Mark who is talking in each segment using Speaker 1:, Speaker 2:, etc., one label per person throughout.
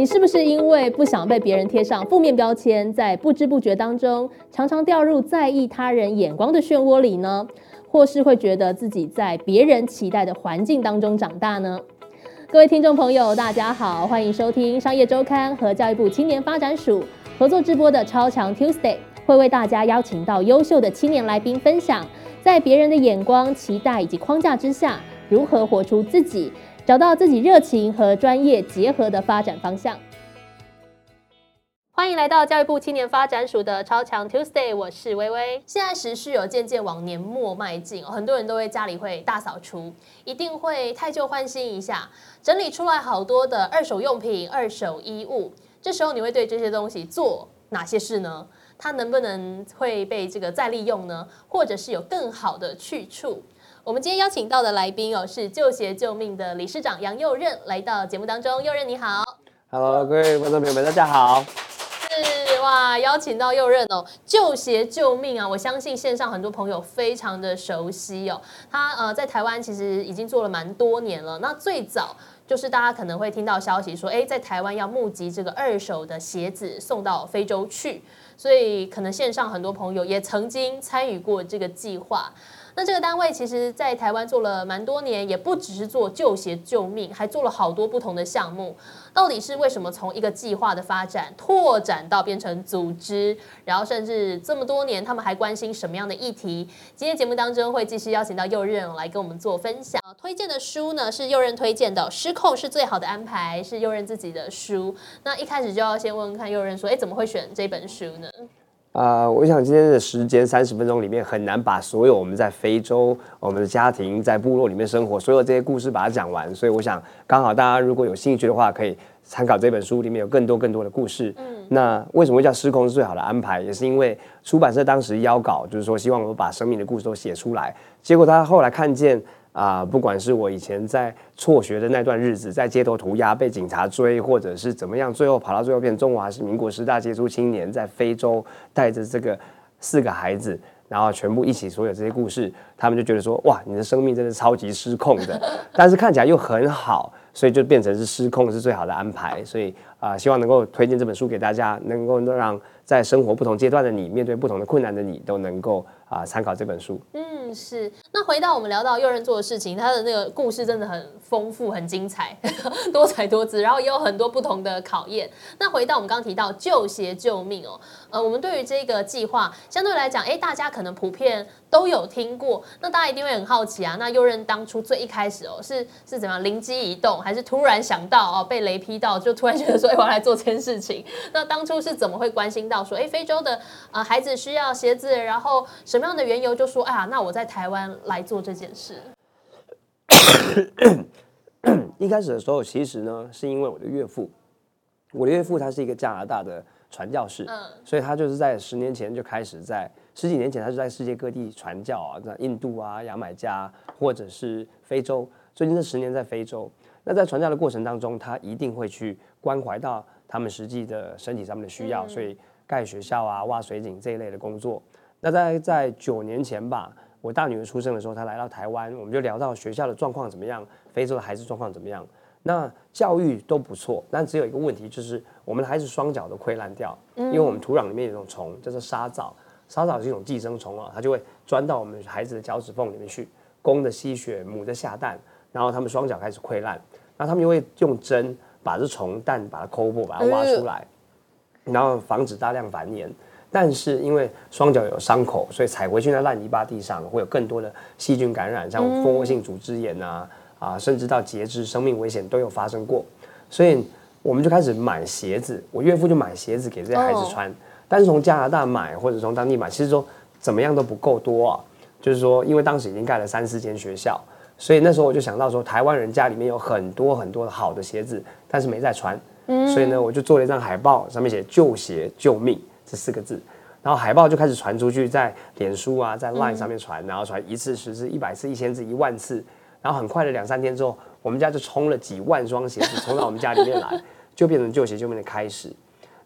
Speaker 1: 你是不是因为不想被别人贴上负面标签，在不知不觉当中常常掉入在意他人眼光的漩涡里呢？或是会觉得自己在别人期待的环境当中长大呢？各位听众朋友，大家好，欢迎收听商业周刊和教育部青年发展署合作直播的超强 Tuesday，会为大家邀请到优秀的青年来宾分享，在别人的眼光、期待以及框架之下，如何活出自己。找到自己热情和专业结合的发展方向。欢迎来到教育部青年发展署的超强 Tuesday，我是微微。现在时序有渐渐往年末迈进，很多人都会家里会大扫除，一定会太旧换新一下，整理出来好多的二手用品、二手衣物。这时候你会对这些东西做哪些事呢？它能不能会被这个再利用呢？或者是有更好的去处？我们今天邀请到的来宾哦，是旧鞋救命的理事长杨佑任来到节目当中。佑任你好
Speaker 2: ，Hello，各位观众朋友们，大家好。
Speaker 1: 是哇，邀请到佑任哦，旧鞋救命啊！我相信线上很多朋友非常的熟悉哦。他呃在台湾其实已经做了蛮多年了。那最早就是大家可能会听到消息说，哎，在台湾要募集这个二手的鞋子送到非洲去，所以可能线上很多朋友也曾经参与过这个计划。那这个单位其实，在台湾做了蛮多年，也不只是做救鞋救命，还做了好多不同的项目。到底是为什么从一个计划的发展拓展到变成组织，然后甚至这么多年，他们还关心什么样的议题？今天节目当中会继续邀请到右任来跟我们做分享。推荐的书呢是右任推荐的《失控是最好的安排》，是右任自己的书。那一开始就要先问问看右任说，哎，怎么会选这本书呢？
Speaker 2: 啊，我想今天的时间三十分钟里面很难把所有我们在非洲、我们的家庭在部落里面生活所有这些故事把它讲完，所以我想刚好大家如果有兴趣的话，可以参考这本书，里面有更多更多的故事。嗯，那为什么会叫失控是最好的安排？也是因为出版社当时邀稿，就是说希望我把生命的故事都写出来，结果他后来看见。啊，不管是我以前在辍学的那段日子，在街头涂鸦被警察追，或者是怎么样，最后跑到最后变中华是民国十大杰出青年，在非洲带着这个四个孩子，然后全部一起所有这些故事，他们就觉得说，哇，你的生命真的超级失控的，但是看起来又很好，所以就变成是失控是最好的安排。所以啊，希望能够推荐这本书给大家，能够让在生活不同阶段的你，面对不同的困难的你，都能够。啊，参考这本书。
Speaker 1: 嗯，是。那回到我们聊到右任做的事情，他的那个故事真的很丰富、很精彩、多彩多姿，然后也有很多不同的考验。那回到我们刚刚提到救鞋救命哦，呃，我们对于这个计划相对来讲，哎，大家可能普遍都有听过。那大家一定会很好奇啊，那右任当初最一开始哦，是是怎么样灵机一动，还是突然想到哦，被雷劈到，就突然觉得说，哎，我要来做这件事情？那当初是怎么会关心到说，哎，非洲的呃孩子需要鞋子，然后什什么样的缘由就说，哎呀，那我在台湾来做这件事。
Speaker 2: 一开始的时候，其实呢，是因为我的岳父，我的岳父他是一个加拿大的传教士，嗯，所以他就是在十年前就开始在十几年前，他就在世界各地传教啊，在印度啊、牙买加或者是非洲，最近这十年在非洲。那在传教的过程当中，他一定会去关怀到他们实际的身体上面的需要，所以盖学校啊、挖水井这一类的工作。那在在九年前吧，我大女儿出生的时候，她来到台湾，我们就聊到学校的状况怎么样，非洲的孩子状况怎么样。那教育都不错，但只有一个问题，就是我们的孩子双脚都溃烂掉，因为我们土壤里面有一种虫，叫做沙蚤。沙蚤是一种寄生虫啊，它就会钻到我们孩子的脚趾缝里面去，公的吸血，母的下蛋，然后他们双脚开始溃烂，然后他们就会用针把这虫蛋把它抠破，把它挖出来，然后防止大量繁衍。但是因为双脚有伤口，所以踩回去那烂泥巴地上会有更多的细菌感染，像蜂窝性组织炎啊啊，甚至到截肢、生命危险都有发生过。所以我们就开始买鞋子，我岳父就买鞋子给这些孩子穿。但是从加拿大买或者从当地买，其实说怎么样都不够多啊。就是说，因为当时已经盖了三四间学校，所以那时候我就想到说，台湾人家里面有很多很多的好的鞋子，但是没在穿。所以呢，我就做了一张海报，上面写“救鞋救命”。这四个字，然后海报就开始传出去，在脸书啊，在 Line 上面传，然后传一次、十次、一百次、一千次、一万次，然后很快的两三天之后，我们家就冲了几万双鞋子 冲到我们家里面来，就变成旧鞋救命的开始。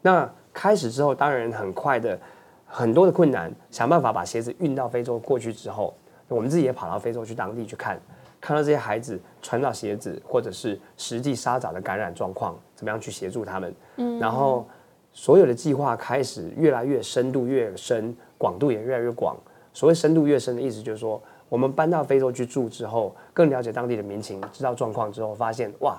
Speaker 2: 那开始之后，当然很快的很多的困难，想办法把鞋子运到非洲过去之后，我们自己也跑到非洲去当地去看，看到这些孩子穿到鞋子，或者是实际沙枣的感染状况，怎么样去协助他们。嗯，然后所有的计划开始越来越深度越深，广度也越来越广。所谓深度越深的意思，就是说我们搬到非洲去住之后，更了解当地的民情，知道状况之后，发现哇，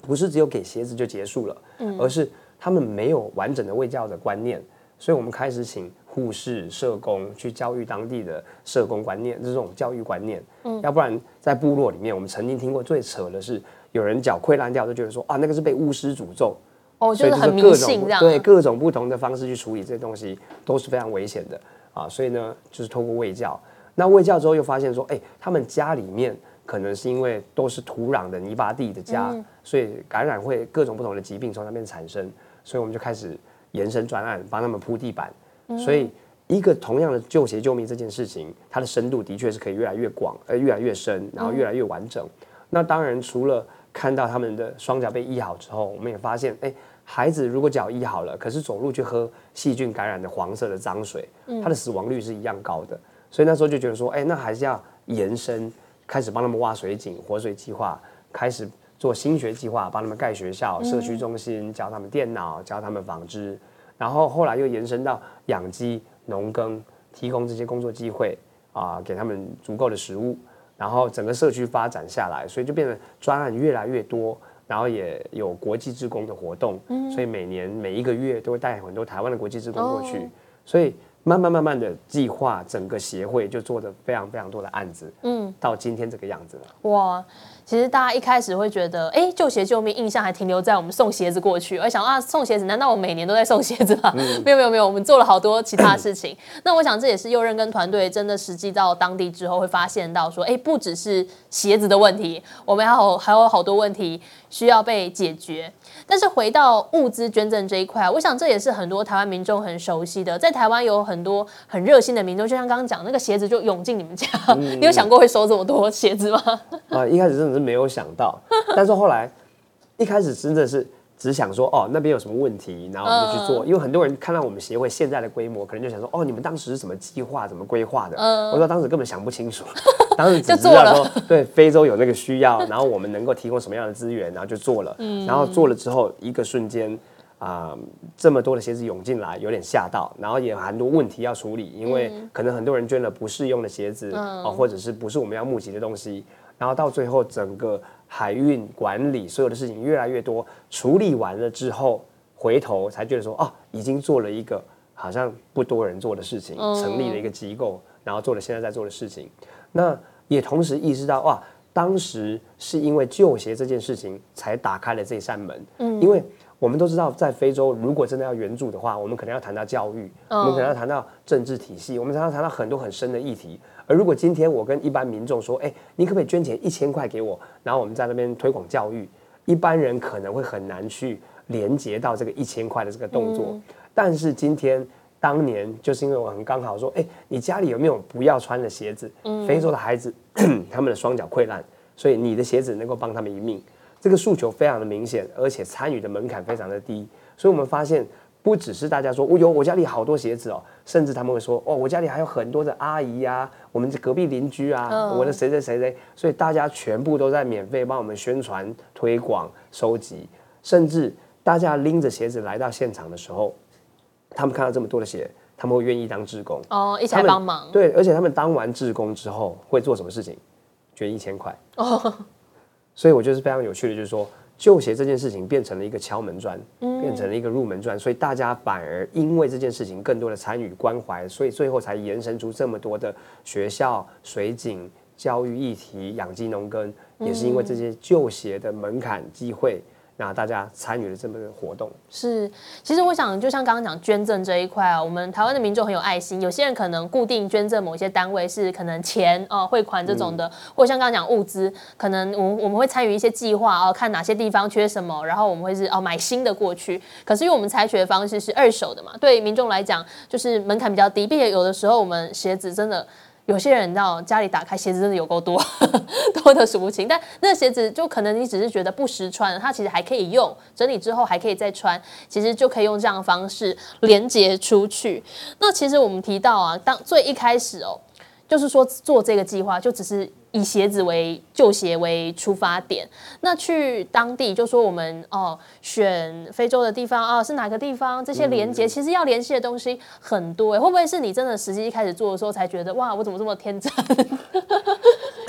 Speaker 2: 不是只有给鞋子就结束了，嗯而是他们没有完整的卫教的观念，所以我们开始请。护士、社工去教育当地的社工观念，这种教育观念。嗯，要不然在部落里面，我们曾经听过最扯的是，有人脚溃烂掉，就觉得说啊，那个是被巫师诅咒。
Speaker 1: 哦，就是很迷信这样。
Speaker 2: 对，各种不同的方式去处理这些东西都是非常危险的啊。所以呢，就是透过喂教。那喂教之后又发现说，哎，他们家里面可能是因为都是土壤的泥巴地的家，所以感染会各种不同的疾病从那边产生。所以我们就开始延伸专案，帮他们铺地板。所以，一个同样的救鞋救命这件事情，它的深度的确是可以越来越广，呃，越来越深，然后越来越完整。那当然，除了看到他们的双脚被医好之后，我们也发现，哎，孩子如果脚医好了，可是走路去喝细菌感染的黄色的脏水，他的死亡率是一样高的。所以那时候就觉得说，哎，那还是要延伸，开始帮他们挖水井、活水计划，开始做新学计划，帮他们盖学校、社区中心，教他们电脑，教他们纺织。然后后来又延伸到养鸡、农耕，提供这些工作机会啊，给他们足够的食物。然后整个社区发展下来，所以就变得专案越来越多，然后也有国际职工的活动。所以每年每一个月都会带很多台湾的国际职工过去。所以。慢慢慢慢的计划，整个协会就做的非常非常多的案子，嗯，到今天这个样子了。哇，
Speaker 1: 其实大家一开始会觉得，哎，救鞋救命，印象还停留在我们送鞋子过去，而想啊，送鞋子，难道我每年都在送鞋子吗？没有没有没有，我们做了好多其他事情。那我想这也是右任跟团队真的实际到当地之后会发现到说，哎，不只是鞋子的问题，我们还有还有好多问题需要被解决。但是回到物资捐赠这一块，我想这也是很多台湾民众很熟悉的。在台湾有很多很热心的民众，就像刚刚讲那个鞋子就涌进你们家，你有想过会收这么多鞋子吗？
Speaker 2: 啊，一开始真的是没有想到，但是后来一开始真的是。只想说哦，那边有什么问题，然后我们就去做。因为很多人看到我们协会现在的规模，可能就想说哦，你们当时是什么计划、怎么规划的？我说当时根本想不清楚，当时只知道说对非洲有那个需要，然后我们能够提供什么样的资源，然后就做了。然后做了之后，一个瞬间啊，这么多的鞋子涌进来，有点吓到。然后也很多问题要处理，因为可能很多人捐了不适用的鞋子啊，或者是不是我们要募集的东西。然后到最后整个。海运管理所有的事情越来越多，处理完了之后，回头才觉得说，哦，已经做了一个好像不多人做的事情，成立了一个机构，然后做了现在在做的事情。那也同时意识到，哇，当时是因为旧鞋这件事情才打开了这扇门。嗯，因为我们都知道，在非洲如果真的要援助的话，我们可能要谈到教育，我们可能要谈到政治体系，我们常常谈到很多很深的议题。而如果今天我跟一般民众说，哎，你可不可以捐钱一千块给我，然后我们在那边推广教育，一般人可能会很难去连接到这个一千块的这个动作。但是今天当年就是因为我很刚好说，哎，你家里有没有不要穿的鞋子？非洲的孩子 他们的双脚溃烂，所以你的鞋子能够帮他们一命。这个诉求非常的明显，而且参与的门槛非常的低，所以我们发现。不只是大家说，我有我家里好多鞋子哦，甚至他们会说，哦，我家里还有很多的阿姨呀，我们隔壁邻居啊，我的谁谁谁谁，所以大家全部都在免费帮我们宣传、推广、收集，甚至大家拎着鞋子来到现场的时候，他们看到这么多的鞋，他们会愿意当志工
Speaker 1: 哦，一起来帮忙。
Speaker 2: 对，而且他们当完志工之后会做什么事情？捐一千块哦，所以我觉得是非常有趣的，就是说。旧鞋这件事情变成了一个敲门砖，变成了一个入门砖，所以大家反而因为这件事情更多的参与关怀，所以最后才延伸出这么多的学校、水井、教育议题、养鸡农耕，也是因为这些旧鞋的门槛机会。那大家参与了这么个活动，
Speaker 1: 是，其实我想，就像刚刚讲捐赠这一块啊，我们台湾的民众很有爱心，有些人可能固定捐赠某些单位是可能钱哦汇款这种的，或者像刚刚讲物资，可能我我们会参与一些计划哦，看哪些地方缺什么，然后我们会是哦买新的过去。可是因为我们采取的方式是二手的嘛，对民众来讲就是门槛比较低，并且有的时候我们鞋子真的。有些人你知道家里打开鞋子真的有够多，多的数不清。但那鞋子就可能你只是觉得不实穿，它其实还可以用，整理之后还可以再穿，其实就可以用这样的方式连接出去。那其实我们提到啊，当最一开始哦，就是说做这个计划就只是以鞋子为旧鞋为出发点，那去当地就说我们哦选非洲的地方啊是哪个地方？这些连接其实要联系的东西很多，会不会是你真的实际一开始做的时候才觉得哇我怎么这么天真？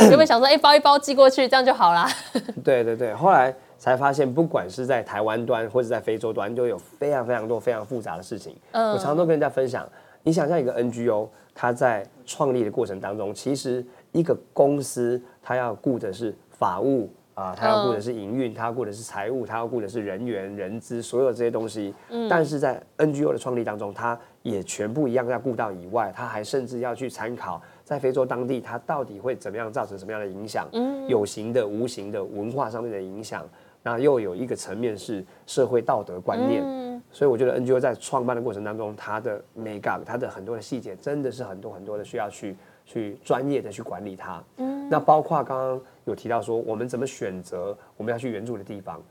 Speaker 1: 有没有想说哎包一包寄过去这样就好啦？
Speaker 2: 对对对，后来才发现不管是在台湾端或者在非洲端，都有非常非常多非常复杂的事情。我常常都跟人家分享，你想象一个 NGO，它在创立的过程当中，其实。一个公司，它要顾的是法务啊，他要顾的是营运，它要顾的是财务，它要顾的是人员、人资，所有这些东西。嗯。但是在 NGO 的创立当中，它也全部一样要顾到以外，它还甚至要去参考在非洲当地，它到底会怎么样造成什么样的影响？嗯。有形的、无形的文化上面的影响，那又有一个层面是社会道德观念。嗯。所以我觉得 NGO 在创办的过程当中，它的 make up，它的很多的细节，真的是很多很多的需要去。去专业的去管理它，嗯，那包括刚刚有提到说，我们怎么选择我们要去援助的地方，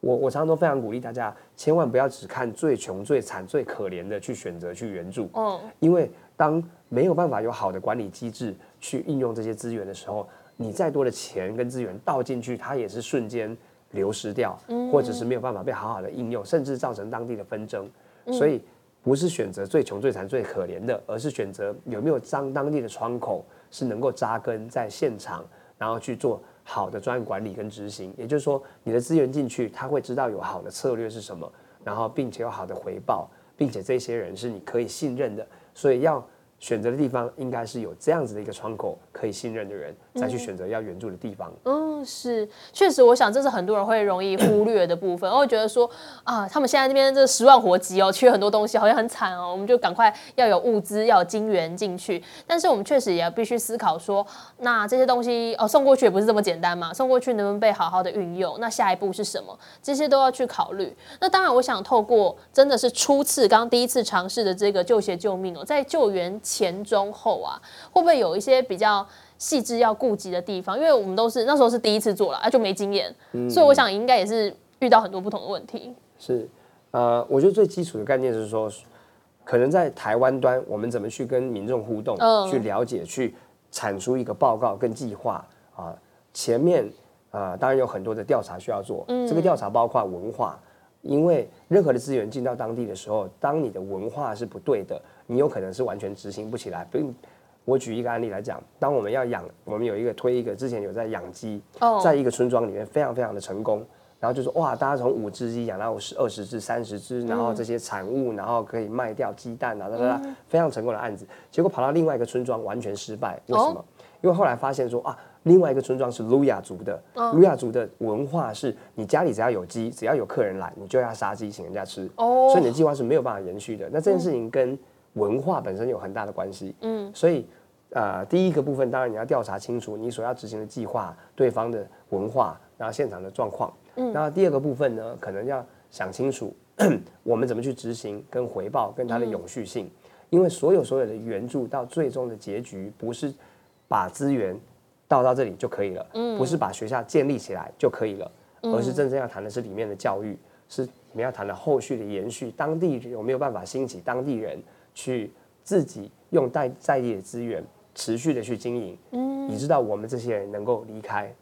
Speaker 2: 我我常常都非常鼓励大家，千万不要只看最穷、最惨、最可怜的去选择去援助，哦，因为当没有办法有好的管理机制去应用这些资源的时候，你再多的钱跟资源倒进去，它也是瞬间流失掉，或者是没有办法被好好的应用，甚至造成当地的纷争，所以。不是选择最穷、最惨、最可怜的，而是选择有没有当当地的窗口是能够扎根在现场，然后去做好的专案管理跟执行。也就是说，你的资源进去，他会知道有好的策略是什么，然后并且有好的回报，并且这些人是你可以信任的。所以要选择的地方，应该是有这样子的一个窗口可以信任的人，再去选择要援助的地方。
Speaker 1: 嗯是，确实，我想这是很多人会容易忽略的部分。我会觉得说啊，他们现在那边这十万火急哦，缺很多东西，好像很惨哦。我们就赶快要有物资，要有金源进去。但是我们确实也要必须思考说，那这些东西哦送过去也不是这么简单嘛，送过去能不能被好好的运用？那下一步是什么？这些都要去考虑。那当然，我想透过真的是初次，刚刚第一次尝试的这个救鞋救命哦，在救援前中后啊，会不会有一些比较？细致要顾及的地方，因为我们都是那时候是第一次做了，啊就没经验，所以我想应该也是遇到很多不同的问题。
Speaker 2: 是，呃，我觉得最基础的概念是说，可能在台湾端，我们怎么去跟民众互动，去了解，去产出一个报告跟计划啊。前面啊，当然有很多的调查需要做，这个调查包括文化，因为任何的资源进到当地的时候，当你的文化是不对的，你有可能是完全执行不起来，并。我举一个案例来讲，当我们要养，我们有一个推一个，之前有在养鸡，在一个村庄里面非常非常的成功，然后就说哇，大家从五只鸡养到十二十只、三十只，然后这些产物，然后可以卖掉鸡蛋啊，哒哒哒，非常成功的案子。结果跑到另外一个村庄完全失败，为什么？因为后来发现说啊，另外一个村庄是卢亚族的，卢亚族的文化是你家里只要有鸡，只要有客人来，你就要杀鸡请人家吃，所以你的计划是没有办法延续的。那这件事情跟文化本身有很大的关系，嗯，所以。呃，第一个部分当然你要调查清楚你所要执行的计划，对方的文化，然后现场的状况。嗯，然后第二个部分呢，可能要想清楚 我们怎么去执行跟回报跟它的永续性，因为所有所有的援助到最终的结局不是把资源倒到这里就可以了，嗯，不是把学校建立起来就可以了，而是真正要谈的是里面的教育，是你们要谈的后续的延续，当地有没有办法兴起当地人去自己用在在地的资源。持续的去经营，嗯，你知道我们这些人能够离开。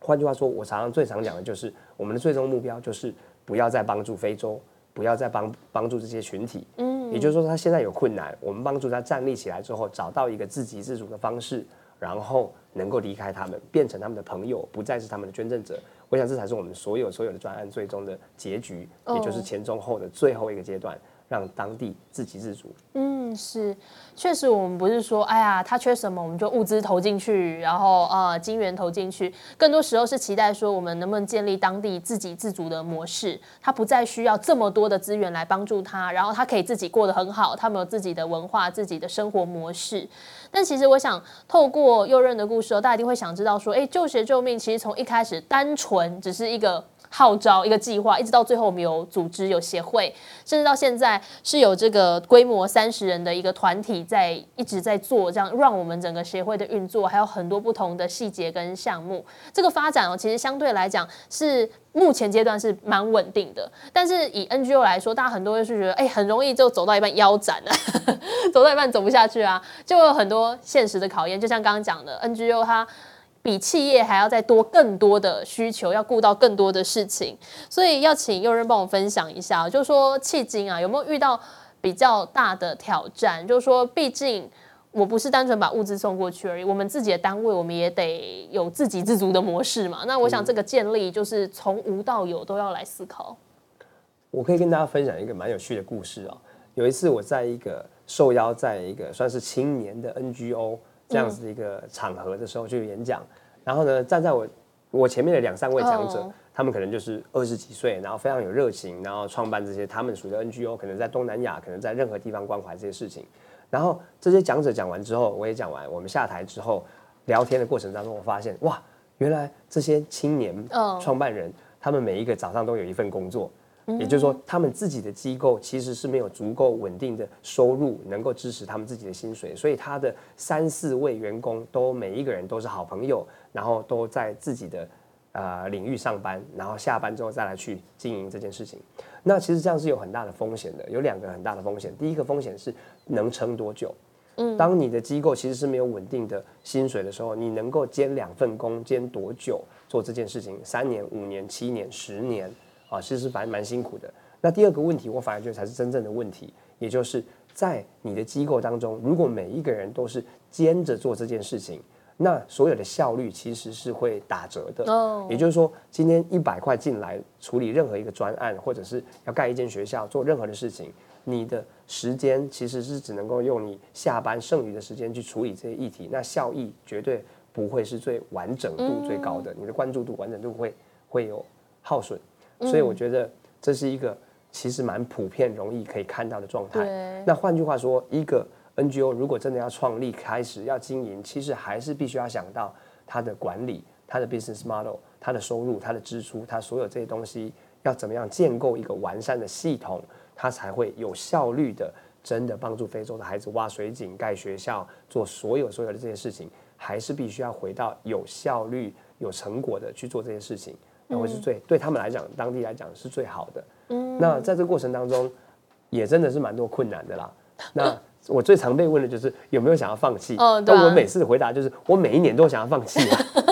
Speaker 2: 换句话说，我常常最常讲的就是，我们的最终目标就是不要再帮助非洲，不要再帮帮助这些群体，嗯，也就是说他现在有困难，我们帮助他站立起来之后，找到一个自给自足的方式，然后能够离开他们，变成他们的朋友，不再是他们的捐赠者。我想这才是我们所有所有的专案最终的结局，也就是前中后的最后一个阶段。让当地自给自足。
Speaker 1: 嗯，是，确实，我们不是说，哎呀，他缺什么，我们就物资投进去，然后呃，金源投进去。更多时候是期待说，我们能不能建立当地自给自足的模式，他不再需要这么多的资源来帮助他，然后他可以自己过得很好，他们有自己的文化、自己的生活模式。但其实，我想透过右任的故事，大家一定会想知道说，哎，救学救命，其实从一开始单纯只是一个。号召一个计划，一直到最后，我们有组织、有协会，甚至到现在是有这个规模三十人的一个团体在一直在做，这样让我们整个协会的运作还有很多不同的细节跟项目。这个发展哦，其实相对来讲是目前阶段是蛮稳定的。但是以 NGO 来说，大家很多人是觉得，哎，很容易就走到一半腰斩了，走到一半走不下去啊，就有很多现实的考验。就像刚刚讲的，NGO 它。比企业还要再多更多的需求，要顾到更多的事情，所以要请佑任帮我分享一下，就是说迄今啊有没有遇到比较大的挑战？就是说，毕竟我不是单纯把物资送过去而已，我们自己的单位我们也得有自给自足的模式嘛。那我想这个建立就是从无到有都要来思考。
Speaker 2: 我可以跟大家分享一个蛮有趣的故事啊。有一次我在一个受邀在一个算是青年的 NGO。这样子的一个场合的时候去演讲，然后呢，站在我我前面的两三位讲者，他们可能就是二十几岁，然后非常有热情，然后创办这些他们属于 NGO，可能在东南亚，可能在任何地方关怀这些事情。然后这些讲者讲完之后，我也讲完，我们下台之后聊天的过程当中，我发现哇，原来这些青年创办人，他们每一个早上都有一份工作。也就是说，他们自己的机构其实是没有足够稳定的收入，能够支持他们自己的薪水，所以他的三四位员工都每一个人都是好朋友，然后都在自己的呃领域上班，然后下班之后再来去经营这件事情。那其实这样是有很大的风险的，有两个很大的风险。第一个风险是能撑多久？嗯，当你的机构其实是没有稳定的薪水的时候，你能够兼两份工兼多久做这件事情？三年、五年、七年、十年？啊，其实反正蛮辛苦的。那第二个问题，我反而觉得才是真正的问题，也就是在你的机构当中，如果每一个人都是兼着做这件事情，那所有的效率其实是会打折的。哦，也就是说，今天一百块进来处理任何一个专案，或者是要盖一间学校，做任何的事情，你的时间其实是只能够用你下班剩余的时间去处理这些议题，那效益绝对不会是最完整度最高的，你的关注度、完整度会会有耗损。所以我觉得这是一个其实蛮普遍、容易可以看到的状态。那换句话说，一个 NGO 如果真的要创立、开始要经营，其实还是必须要想到它的管理、它的 business model、它的收入、它的支出、它所有这些东西要怎么样建构一个完善的系统，它才会有效率的真的帮助非洲的孩子挖水井、盖学校、做所有所有的这些事情，还是必须要回到有效率、有成果的去做这些事情。那会是最对他们来讲，当地来讲是最好的。嗯，那在这个过程当中，也真的是蛮多困难的啦。那我最常被问的就是有没有想要放弃？哦，但我每次回答就是，我每一年都想要放弃。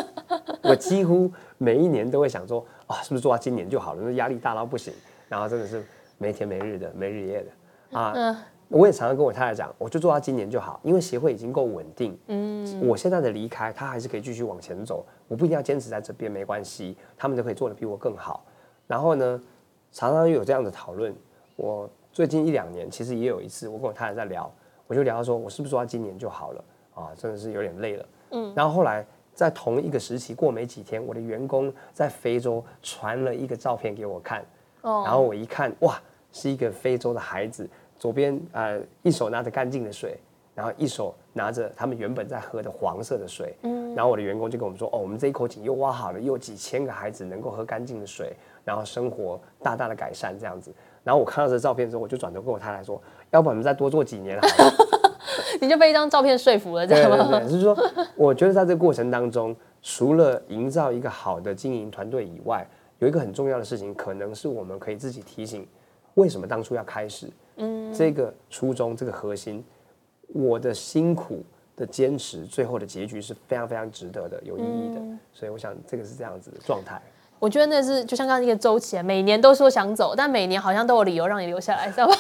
Speaker 2: 我几乎每一年都会想说，啊，是不是做到今年就好了？那压力大到不行，然后真的是没天没日的，没日夜的啊。我也常常跟我太太讲，我就做到今年就好，因为协会已经够稳定。嗯，我现在的离开，他还是可以继续往前走，我不一定要坚持在这边，没关系，他们都可以做的比我更好。然后呢，常常有这样的讨论。我最近一两年其实也有一次，我跟我太太在聊，我就聊到说，我是不是做到今年就好了？啊，真的是有点累了。嗯，然后后来在同一个时期过没几天，我的员工在非洲传了一个照片给我看，哦，然后我一看，哇，是一个非洲的孩子。左边呃，一手拿着干净的水，然后一手拿着他们原本在喝的黄色的水。嗯，然后我的员工就跟我们说：“哦，我们这一口井又挖好了，又有几千个孩子能够喝干净的水，然后生活大大的改善这样子。”然后我看到这照片之后，我就转头跟我太太说：“要不我们再多做几年好了。
Speaker 1: 你就被一张照片说服了，这样
Speaker 2: 吗？就是说，我觉得在这个过程当中，除了营造一个好的经营团队以外，有一个很重要的事情，可能是我们可以自己提醒：为什么当初要开始？嗯，这个初衷，这个核心，我的辛苦的坚持，最后的结局是非常非常值得的，有意义的。所以我想，这个是这样子的状态。
Speaker 1: 我觉得那是就像刚刚那个周期，每年都说想走，但每年好像都有理由让你留下来，知道吧？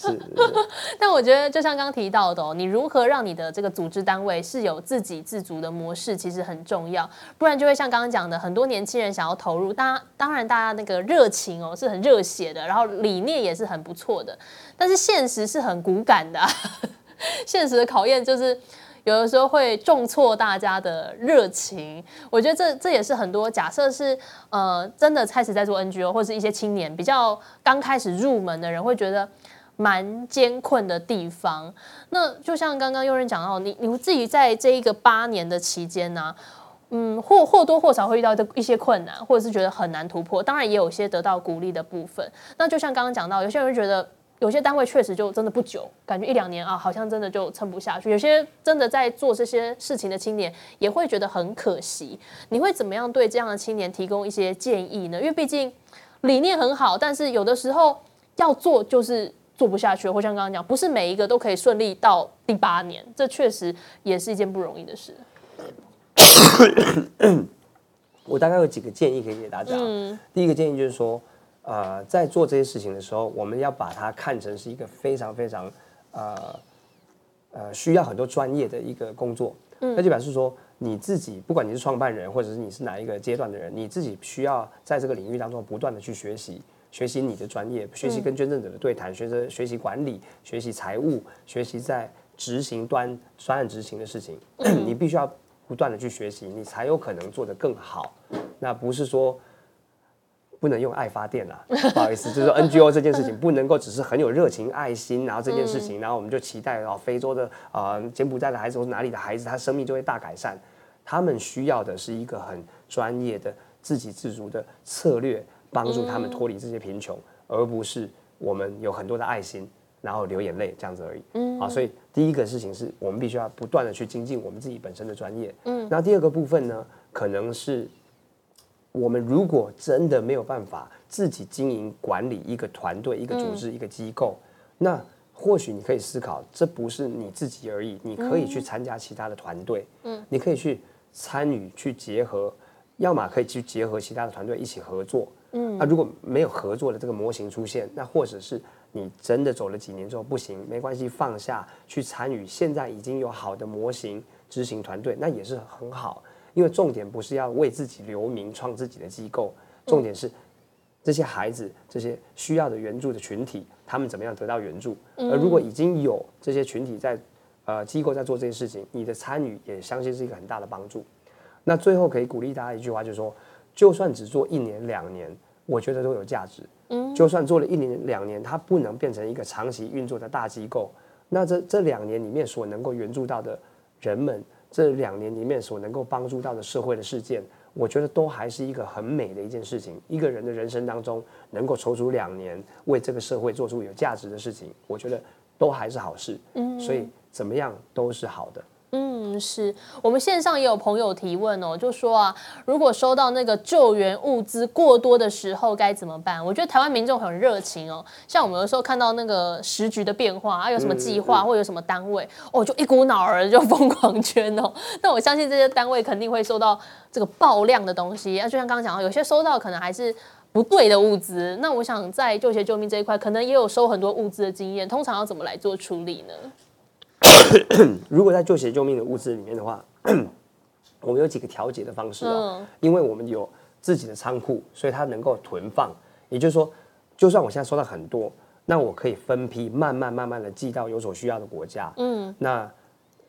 Speaker 1: 但我觉得，就像刚刚提到的哦，你如何让你的这个组织单位是有自给自足的模式，其实很重要。不然就会像刚刚讲的，很多年轻人想要投入，当当然大家那个热情哦是很热血的，然后理念也是很不错的，但是现实是很骨感的，现实的考验就是。有的时候会重挫大家的热情，我觉得这这也是很多假设是呃真的开始在做 NGO 或是一些青年比较刚开始入门的人会觉得蛮艰困的地方。那就像刚刚有人讲到，你你自己在这一个八年的期间呢，嗯，或或多或少会遇到一些困难，或者是觉得很难突破。当然也有些得到鼓励的部分。那就像刚刚讲到，有些人觉得。有些单位确实就真的不久，感觉一两年啊，好像真的就撑不下去。有些真的在做这些事情的青年也会觉得很可惜。你会怎么样对这样的青年提供一些建议呢？因为毕竟理念很好，但是有的时候要做就是做不下去。或像刚刚讲，不是每一个都可以顺利到第八年，这确实也是一件不容易的事。
Speaker 2: 我大概有几个建议可以给大家。第一个建议就是说，呃，在做这些事情的时候，我们要把它看成是一个非常非常呃呃需要很多专业的一个工作。那就表示说，你自己不管你是创办人，或者是你是哪一个阶段的人，你自己需要在这个领域当中不断的去学习，学习你的专业，学习跟捐赠者的对谈，学着学习管理，学习财务，学习在执行端专案执行的事情，你必须要不断的去学习，你才有可能做得更好。那不是说。不能用爱发电啦，不好意思，就是说 NGO 这件事情不能够只是很有热情、爱心，然后这件事情，然后我们就期待哦，非洲的啊柬埔寨的孩子或哪里的孩子，他生命就会大改善。他们需要的是一个很专业的、自给自足的策略，帮助他们脱离这些贫穷，而不是我们有很多的爱心，然后流眼泪这样子而已。嗯，啊，所以第一个事情是我们必须要不断的去精进我们自己本身的专业。嗯，那第二个部分呢，可能是。我们如果真的没有办法自己经营管理一个团队、一个组织、一个机构，那或许你可以思考，这不是你自己而已，你可以去参加其他的团队，嗯，你可以去参与、去结合，要么可以去结合其他的团队一起合作，嗯，那如果没有合作的这个模型出现，那或者是你真的走了几年之后不行，没关系，放下去参与现在已经有好的模型执行团队，那也是很好。因为重点不是要为自己留名、创自己的机构，重点是这些孩子、这些需要的援助的群体，他们怎么样得到援助？而如果已经有这些群体在呃机构在做这些事情，你的参与也相信是一个很大的帮助。那最后可以鼓励大家一句话，就是说，就算只做一年、两年，我觉得都有价值。嗯，就算做了一年、两年，它不能变成一个长期运作的大机构，那这这两年里面所能够援助到的人们。这两年里面所能够帮助到的社会的事件，我觉得都还是一个很美的一件事情。一个人的人生当中能够抽出两年为这个社会做出有价值的事情，我觉得都还是好事。嗯，所以怎么样都是好的。
Speaker 1: 嗯，是我们线上也有朋友提问哦，就说啊，如果收到那个救援物资过多的时候该怎么办？我觉得台湾民众很热情哦，像我们有时候看到那个时局的变化啊，有什么计划或有什么单位哦，就一股脑儿就 疯狂捐哦。那我相信这些单位肯定会收到这个爆量的东西，啊，就像刚刚讲到，有些收到可能还是不对的物资。那我想在救协救命这一块，可能也有收很多物资的经验，通常要怎么来做处理呢？
Speaker 2: 如果在救血救命的物资里面的话，我们有几个调节的方式哦。因为我们有自己的仓库，所以它能够囤放。也就是说，就算我现在收到很多，那我可以分批慢慢慢慢的寄到有所需要的国家。嗯，那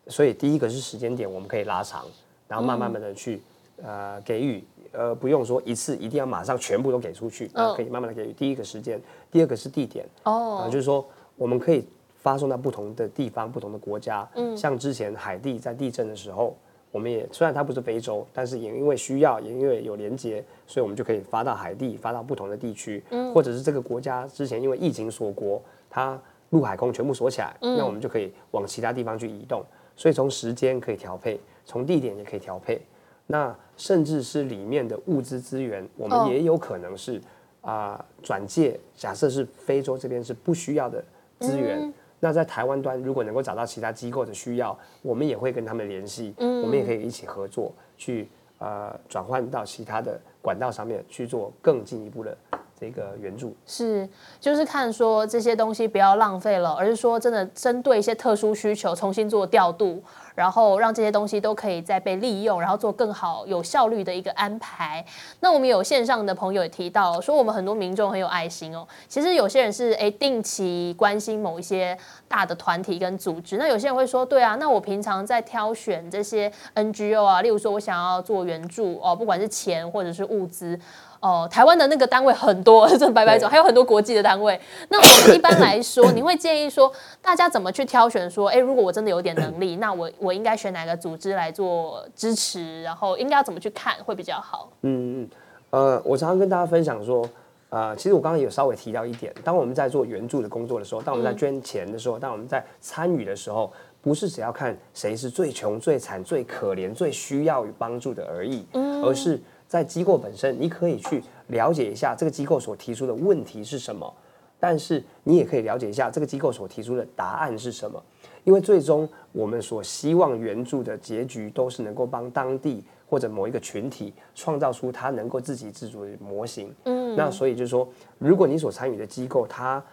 Speaker 2: 所以第一个是时间点，我们可以拉长，然后慢慢慢的去呃给予，呃不用说一次一定要马上全部都给出去，可以慢慢的给予。第一个时间，第二个是地点哦，就是说我们可以。发送到不同的地方、不同的国家，嗯，像之前海地在地震的时候，我们也虽然它不是非洲，但是也因为需要，也因为有连接，所以我们就可以发到海地，发到不同的地区，嗯，或者是这个国家之前因为疫情锁国，它陆海空全部锁起来，那我们就可以往其他地方去移动，所以从时间可以调配，从地点也可以调配，那甚至是里面的物资资源，我们也有可能是啊转借，假设是非洲这边是不需要的资源。那在台湾端，如果能够找到其他机构的需要，我们也会跟他们联系，我们也可以一起合作，去呃转换到其他的管道上面去做更进一步的。这个援助
Speaker 1: 是，就是看说这些东西不要浪费了，而是说真的针对一些特殊需求重新做调度，然后让这些东西都可以再被利用，然后做更好、有效率的一个安排。那我们有线上的朋友也提到说，我们很多民众很有爱心哦。其实有些人是哎定期关心某一些大的团体跟组织，那有些人会说，对啊，那我平常在挑选这些 NGO 啊，例如说我想要做援助哦，不管是钱或者是物资。哦，台湾的那个单位很多，这白白走，还有很多国际的单位。那我们一般来说，你会建议说，大家怎么去挑选？说，哎，如果我真的有点能力，那我我应该选哪个组织来做支持？然后应该要怎么去看会比较好？
Speaker 2: 嗯嗯，呃，我常常跟大家分享说，呃，其实我刚刚有稍微提到一点，当我们在做援助的工作的时候，当我们在捐钱的时候，当我们在参与的时候，不是只要看谁是最穷、最惨、最可怜、最需要帮助的而已，嗯而是。在机构本身，你可以去了解一下这个机构所提出的问题是什么，但是你也可以了解一下这个机构所提出的答案是什么。因为最终我们所希望援助的结局都是能够帮当地或者某一个群体创造出他能够自给自足的模型。嗯，那所以就是说，如果你所参与的机构，它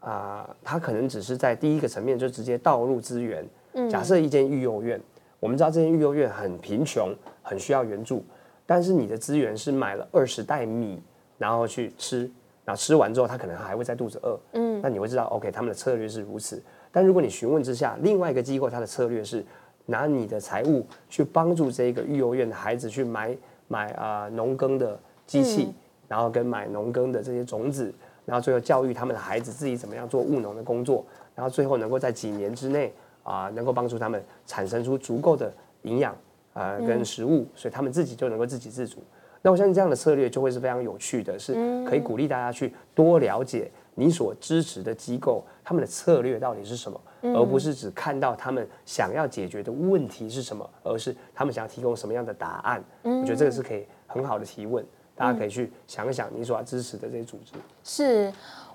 Speaker 2: 啊，它可能只是在第一个层面就直接倒入资源。假设一间育幼院，我们知道这间育幼院很贫穷，很需要援助，但是你的资源是买了二十袋米，然后去吃，然后吃完之后，他可能还会在肚子饿。嗯，那你会知道，OK，他们的策略是如此。但如果你询问之下，另外一个机构它的策略是拿你的财务去帮助这个育幼院的孩子去买买啊农耕的机器，然后跟买农耕的这些种子，然后最后教育他们的孩子自己怎么样做务农的工作，然后最后能够在几年之内。啊，能够帮助他们产生出足够的营养啊，跟食物，所以他们自己就能够自给自足。那我相信这样的策略就会是非常有趣的，是可以鼓励大家去多了解你所支持的机构他们的策略到底是什么，而不是只看到他们想要解决的问题是什么，而是他们想要提供什么样的答案。我觉得这个是可以很好的提问，大家可以去想一想你所要支持的这些组织
Speaker 1: 是。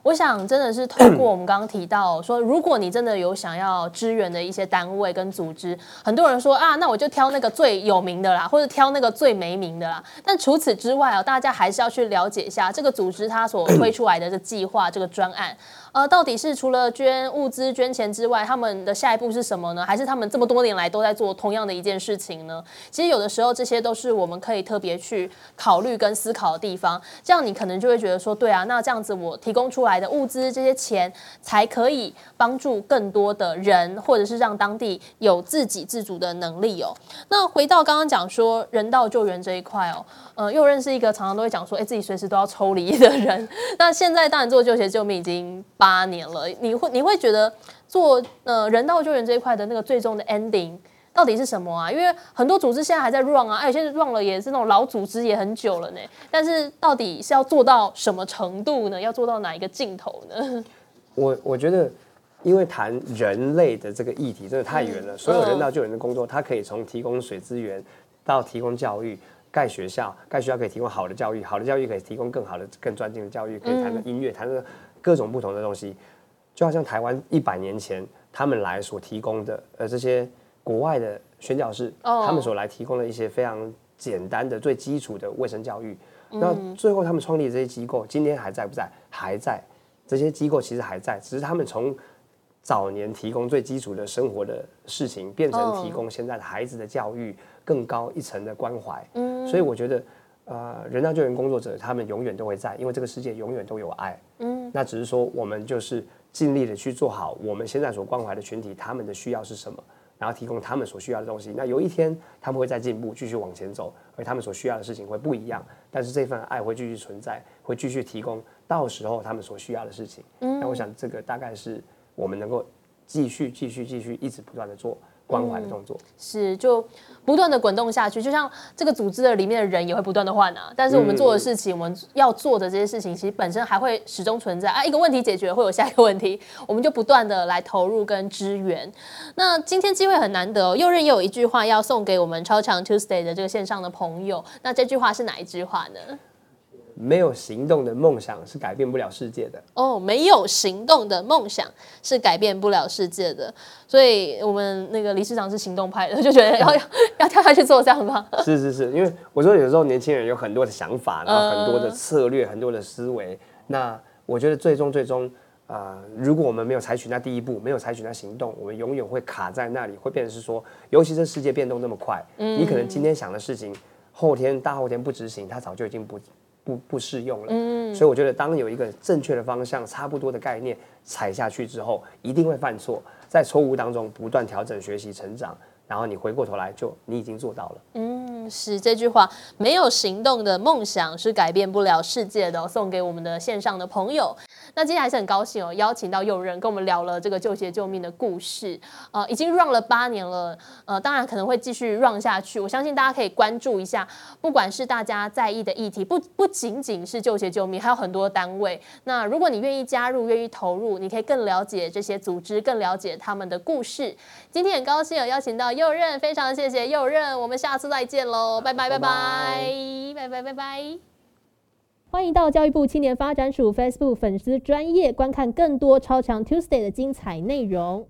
Speaker 1: 我想真的是透过我们刚刚提到说，如果你真的有想要支援的一些单位跟组织，很多人说啊，那我就挑那个最有名的啦，或者挑那个最没名的啦。但除此之外啊，大家还是要去了解一下这个组织它所推出来的这计划、这个专案。呃，到底是除了捐物资、捐钱之外，他们的下一步是什么呢？还是他们这么多年来都在做同样的一件事情呢？其实有的时候这些都是我们可以特别去考虑跟思考的地方。这样你可能就会觉得说，对啊，那这样子我提供出来的物资、这些钱才可以帮助更多的人，或者是让当地有自给自足的能力哦。那回到刚刚讲说人道救援这一块哦。呃，又认识一个常常都会讲说，哎，自己随时都要抽离的人。那现在当然做救协救命已经八年了，你会你会觉得做呃人道救援这一块的那个最终的 ending 到底是什么啊？因为很多组织现在还在 run 啊，哎，现在 run 了也是那种老组织也很久了呢。但是到底是要做到什么程度呢？要做到哪一个尽头呢？
Speaker 2: 我我觉得，因为谈人类的这个议题真的太远了，所有人道救援的工作，它可以从提供水资源到提供教育。盖学校，盖学校可以提供好的教育，好的教育可以提供更好的、更专精的教育，可以谈的音乐，谈的各种不同的东西。就好像台湾一百年前他们来所提供的，呃，这些国外的宣教士，他们所来提供的一些非常简单的、最基础的卫生教育。那最后他们创立这些机构，今天还在不在？还在。这些机构其实还在，只是他们从早年提供最基础的生活的事情，变成提供现在的孩子的教育。更高一层的关怀，嗯，所以我觉得，呃，人道救援工作者他们永远都会在，因为这个世界永远都有爱，嗯，那只是说我们就是尽力的去做好我们现在所关怀的群体他们的需要是什么，然后提供他们所需要的东西。那有一天他们会再进步，继续往前走，而他们所需要的事情会不一样，但是这份爱会继续存在，会继续提供到时候他们所需要的事情。嗯，那我想这个大概是我们能够继续、继续、继续一直不断的做。关怀的动作
Speaker 1: 是就不断的滚动下去，就像这个组织的里面的人也会不断的换啊。但是我们做的事情，我们要做的这些事情，其实本身还会始终存在啊。一个问题解决，会有下一个问题，我们就不断的来投入跟支援。那今天机会很难得，右任也有一句话要送给我们超强 Tuesday 的这个线上的朋友。那这句话是哪一句话呢？
Speaker 2: 没有行动的梦想是改变不了世界的。
Speaker 1: 哦，没有行动的梦想是改变不了世界的。所以，我们那个理事长是行动派的，就觉得要 要跳下去做这样吗？
Speaker 2: 是是是，因为我说有时候年轻人有很多的想法，然后很多的策略，很多的思维。那我觉得最终最终啊，如果我们没有采取那第一步，没有采取那行动，我们永远会卡在那里，会变成是说，尤其这世界变动那么快，嗯你可能今天想的事情，后天大后天不执行，它早就已经不。不不适用了，嗯，所以我觉得当有一个正确的方向、差不多的概念踩下去之后，一定会犯错，在错误当中不断调整、学习、成长，然后你回过头来就你已经做到了。
Speaker 1: 嗯，是这句话，没有行动的梦想是改变不了世界的。送给我们的线上的朋友。那今天还是很高兴哦，邀请到友人跟我们聊了这个救鞋救命的故事。呃，已经 run 了八年了，呃，当然可能会继续 run 下去。我相信大家可以关注一下，不管是大家在意的议题，不不仅仅是救鞋救命，还有很多单位。那如果你愿意加入，愿意投入，你可以更了解这些组织，更了解他们的故事。今天很高兴有邀请到右任，非常谢谢右任，我们下次再见喽喽，拜拜拜拜拜拜拜拜。欢迎到教育部青年发展署 Facebook 粉丝专业观看更多超强 Tuesday 的精彩内容。